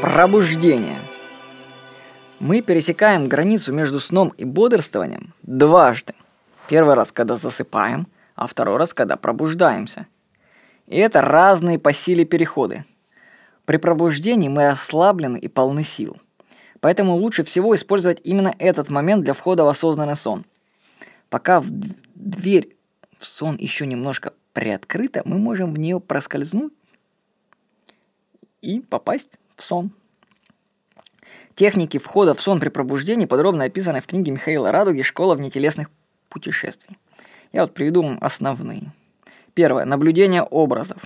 Пробуждение. Мы пересекаем границу между сном и бодрствованием дважды. Первый раз, когда засыпаем, а второй раз, когда пробуждаемся. И это разные по силе переходы. При пробуждении мы ослаблены и полны сил. Поэтому лучше всего использовать именно этот момент для входа в осознанный сон. Пока в дверь в сон еще немножко приоткрыта, мы можем в нее проскользнуть и попасть в сон. Техники входа в сон при пробуждении подробно описаны в книге Михаила Радуги «Школа внетелесных путешествий». Я вот приведу вам основные. Первое. Наблюдение образов.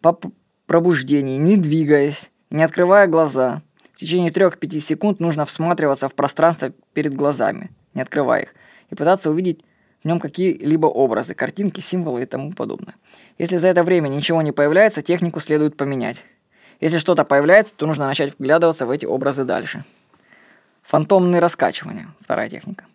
По пробуждении, не двигаясь, не открывая глаза, в течение 3-5 секунд нужно всматриваться в пространство перед глазами, не открывая их, и пытаться увидеть в нем какие-либо образы, картинки, символы и тому подобное. Если за это время ничего не появляется, технику следует поменять. Если что-то появляется, то нужно начать вглядываться в эти образы дальше. Фантомные раскачивания. Вторая техника.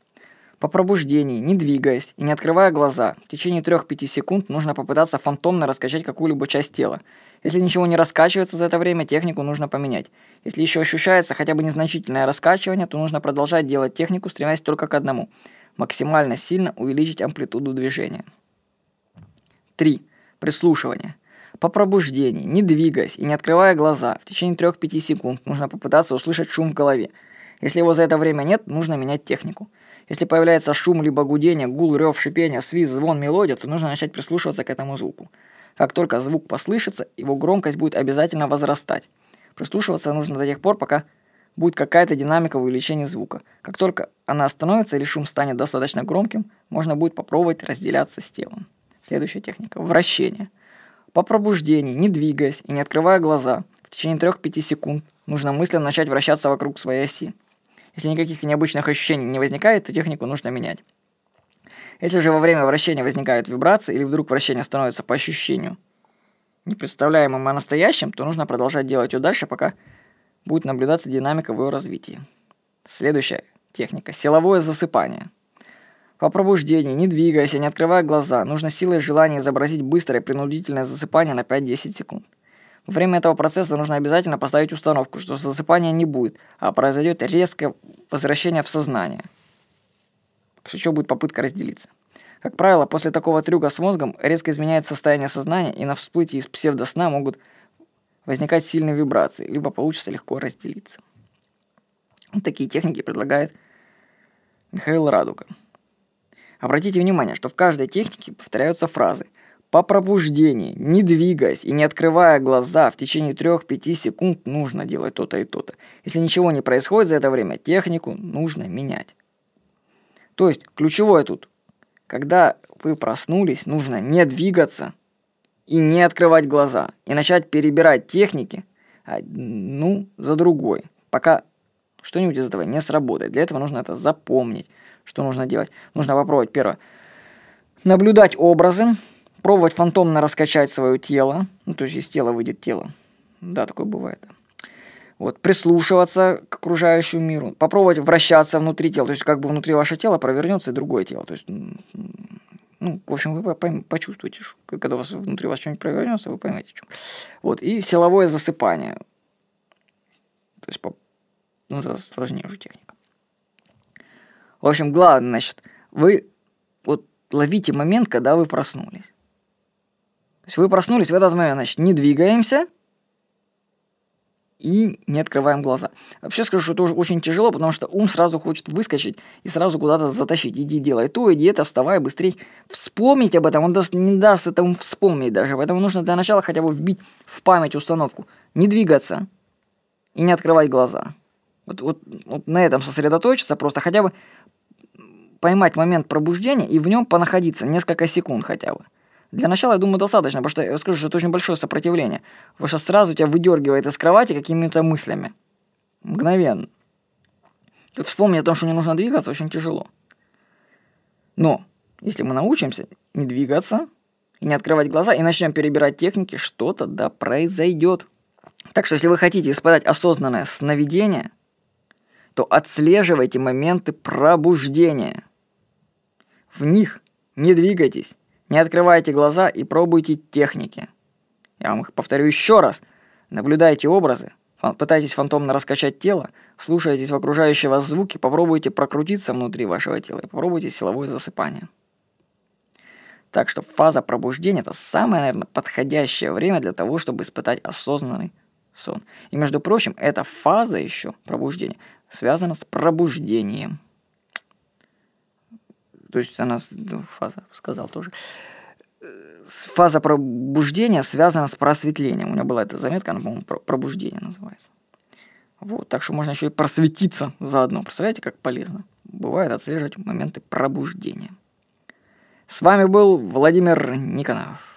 По пробуждении, не двигаясь и не открывая глаза, в течение 3-5 секунд нужно попытаться фантомно раскачать какую-либо часть тела. Если ничего не раскачивается за это время, технику нужно поменять. Если еще ощущается хотя бы незначительное раскачивание, то нужно продолжать делать технику, стремясь только к одному – максимально сильно увеличить амплитуду движения. 3. Прислушивание. По пробуждении, не двигаясь и не открывая глаза, в течение 3-5 секунд нужно попытаться услышать шум в голове. Если его за это время нет, нужно менять технику. Если появляется шум либо гудение, гул, рев, шипение, свист, звон, мелодия, то нужно начать прислушиваться к этому звуку. Как только звук послышится, его громкость будет обязательно возрастать. Прислушиваться нужно до тех пор, пока будет какая-то динамика в увеличении звука. Как только она остановится или шум станет достаточно громким, можно будет попробовать разделяться с телом. Следующая техника – вращение. По пробуждении, не двигаясь и не открывая глаза, в течение 3-5 секунд нужно мысленно начать вращаться вокруг своей оси. Если никаких необычных ощущений не возникает, то технику нужно менять. Если же во время вращения возникают вибрации или вдруг вращение становится по ощущению непредставляемым, а настоящим, то нужно продолжать делать ее дальше, пока будет наблюдаться динамика в ее развитии. Следующая техника – силовое засыпание. По пробуждении, не двигаясь и не открывая глаза, нужно силой желания изобразить быстрое принудительное засыпание на 5-10 секунд. Во время этого процесса нужно обязательно поставить установку, что засыпания не будет, а произойдет резкое возвращение в сознание. После чего будет попытка разделиться. Как правило, после такого трюка с мозгом резко изменяется состояние сознания, и на всплытии из псевдосна могут возникать сильные вибрации, либо получится легко разделиться. Вот такие техники предлагает Михаил Радуга. Обратите внимание, что в каждой технике повторяются фразы – по пробуждении, не двигаясь и не открывая глаза, в течение 3-5 секунд нужно делать то-то и то-то. Если ничего не происходит за это время, технику нужно менять. То есть ключевое тут, когда вы проснулись, нужно не двигаться и не открывать глаза, и начать перебирать техники одну за другой, пока что-нибудь из этого не сработает. Для этого нужно это запомнить, что нужно делать. Нужно попробовать первое. Наблюдать образы, пробовать фантомно раскачать свое тело, ну, то есть из тела выйдет тело. Да, такое бывает. Вот, прислушиваться к окружающему миру, попробовать вращаться внутри тела, то есть как бы внутри ваше тело провернется и другое тело. То есть, ну, в общем, вы почувствуете, когда у вас внутри вас что-нибудь провернется, вы поймете, что. Вот, и силовое засыпание. То есть, ну, это сложнее уже техника. В общем, главное, значит, вы вот ловите момент, когда вы проснулись. То есть вы проснулись в этот момент, значит, не двигаемся и не открываем глаза. Вообще скажу, что это очень тяжело, потому что ум сразу хочет выскочить и сразу куда-то затащить. Иди делай то, иди это, вставай быстрее. Вспомнить об этом, он даст, не даст этому вспомнить даже. Поэтому нужно для начала хотя бы вбить в память установку. Не двигаться и не открывать глаза. Вот, вот, вот на этом сосредоточиться, просто хотя бы поймать момент пробуждения и в нем понаходиться несколько секунд хотя бы. Для начала, я думаю, достаточно, потому что я скажу, что это очень большое сопротивление. Потому что сразу тебя выдергивает из кровати какими-то мыслями. Мгновенно. Тут вспомнить о том, что не нужно двигаться, очень тяжело. Но если мы научимся не двигаться и не открывать глаза, и начнем перебирать техники, что-то да произойдет. Так что если вы хотите испытать осознанное сновидение, то отслеживайте моменты пробуждения. В них не двигайтесь, не открывайте глаза и пробуйте техники. Я вам их повторю еще раз. Наблюдайте образы, пытаетесь фантомно раскачать тело, слушаетесь в окружающие вас звуки, попробуйте прокрутиться внутри вашего тела и попробуйте силовое засыпание. Так что фаза пробуждения – это самое, наверное, подходящее время для того, чтобы испытать осознанный сон. И, между прочим, эта фаза еще пробуждения связана с пробуждением. То есть она, ну, фаза, сказал тоже. Фаза пробуждения связана с просветлением. У меня была эта заметка, она, по-моему, пробуждение называется. Вот, так что можно еще и просветиться заодно. Представляете, как полезно? Бывает отслеживать моменты пробуждения. С вами был Владимир Никонов.